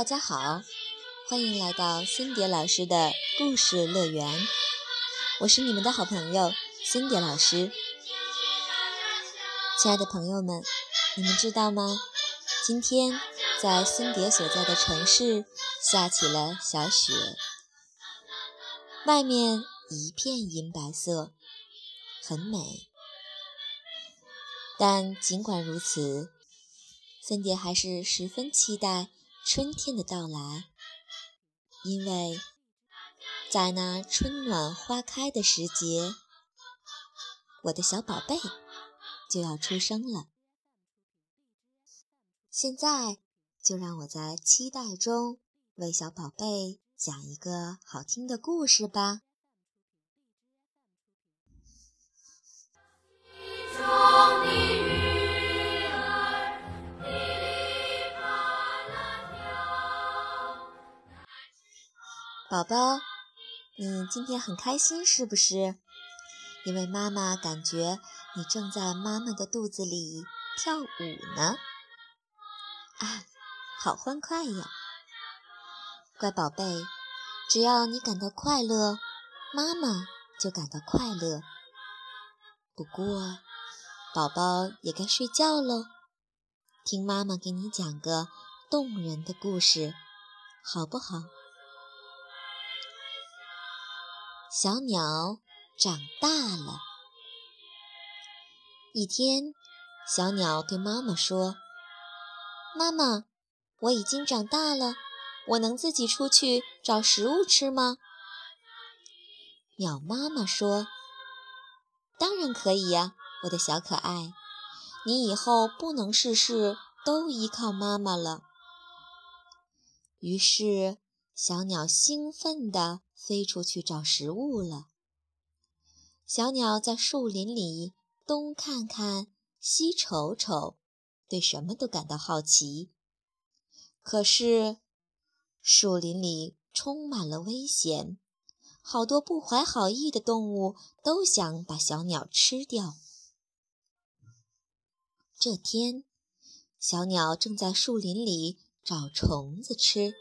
大家好，欢迎来到森蝶老师的故事乐园。我是你们的好朋友森蝶老师。亲爱的朋友们，你们知道吗？今天在森蝶所在的城市下起了小雪，外面一片银白色，很美。但尽管如此，森蝶还是十分期待春天的到来，因为在那春暖花开的时节，我的小宝贝就要出生了。现在就让我在期待中为小宝贝讲一个好听的故事吧。宝宝，你今天很开心是不是？因为妈妈感觉你正在妈妈的肚子里跳舞呢。啊，好欢快呀！乖宝贝，只要你感到快乐，妈妈就感到快乐。不过，宝宝也该睡觉喽，听妈妈给你讲个动人的故事，好不好？小鸟长大了。一天，小鸟对妈妈说：“妈妈，我已经长大了，我能自己出去找食物吃吗？”鸟妈妈说：“当然可以呀，我的小可爱，你以后不能事事都依靠妈妈了。”于是，小鸟兴奋地。飞出去找食物了。小鸟在树林里东看看，西瞅瞅，对什么都感到好奇。可是，树林里充满了危险，好多不怀好意的动物都想把小鸟吃掉。这天，小鸟正在树林里找虫子吃。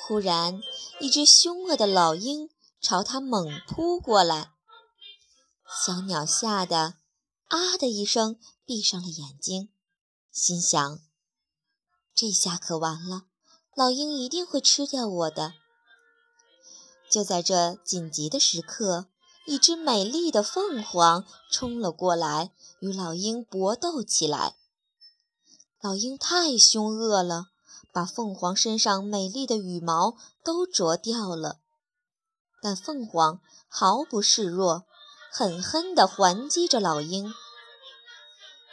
忽然，一只凶恶的老鹰朝它猛扑过来。小鸟吓得“啊”的一声闭上了眼睛，心想：“这下可完了，老鹰一定会吃掉我的。”就在这紧急的时刻，一只美丽的凤凰冲了过来，与老鹰搏斗起来。老鹰太凶恶了。把凤凰身上美丽的羽毛都啄掉了，但凤凰毫不示弱，狠狠地还击着老鹰。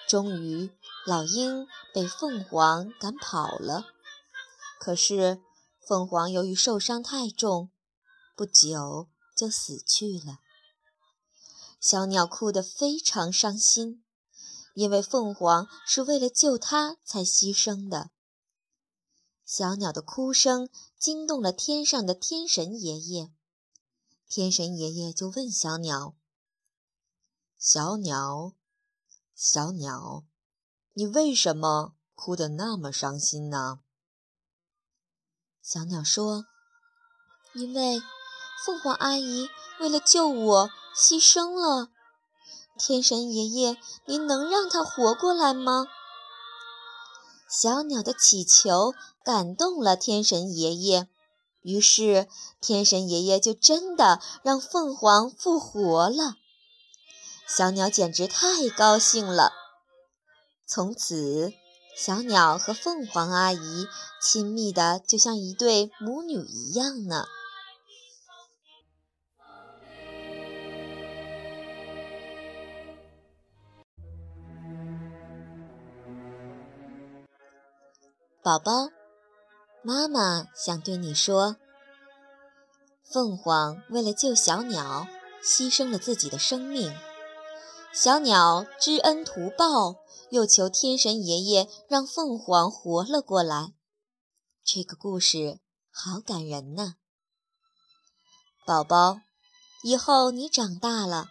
终于，老鹰被凤凰赶跑了。可是，凤凰由于受伤太重，不久就死去了。小鸟哭得非常伤心，因为凤凰是为了救它才牺牲的。小鸟的哭声惊动了天上的天神爷爷，天神爷爷就问小鸟：“小鸟，小鸟，你为什么哭得那么伤心呢？”小鸟说：“因为凤凰阿姨为了救我牺牲了。天神爷爷，您能让她活过来吗？”小鸟的乞求感动了天神爷爷，于是天神爷爷就真的让凤凰复活了。小鸟简直太高兴了。从此，小鸟和凤凰阿姨亲密的就像一对母女一样呢。宝宝，妈妈想对你说：凤凰为了救小鸟，牺牲了自己的生命。小鸟知恩图报，又求天神爷爷让凤凰活了过来。这个故事好感人呢。宝宝，以后你长大了，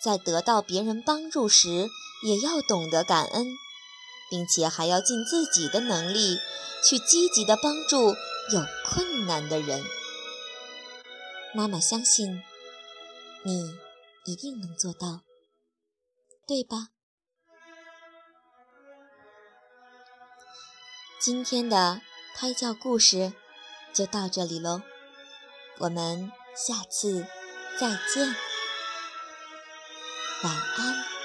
在得到别人帮助时，也要懂得感恩。并且还要尽自己的能力去积极的帮助有困难的人。妈妈相信你一定能做到，对吧？今天的胎教故事就到这里喽，我们下次再见，晚安。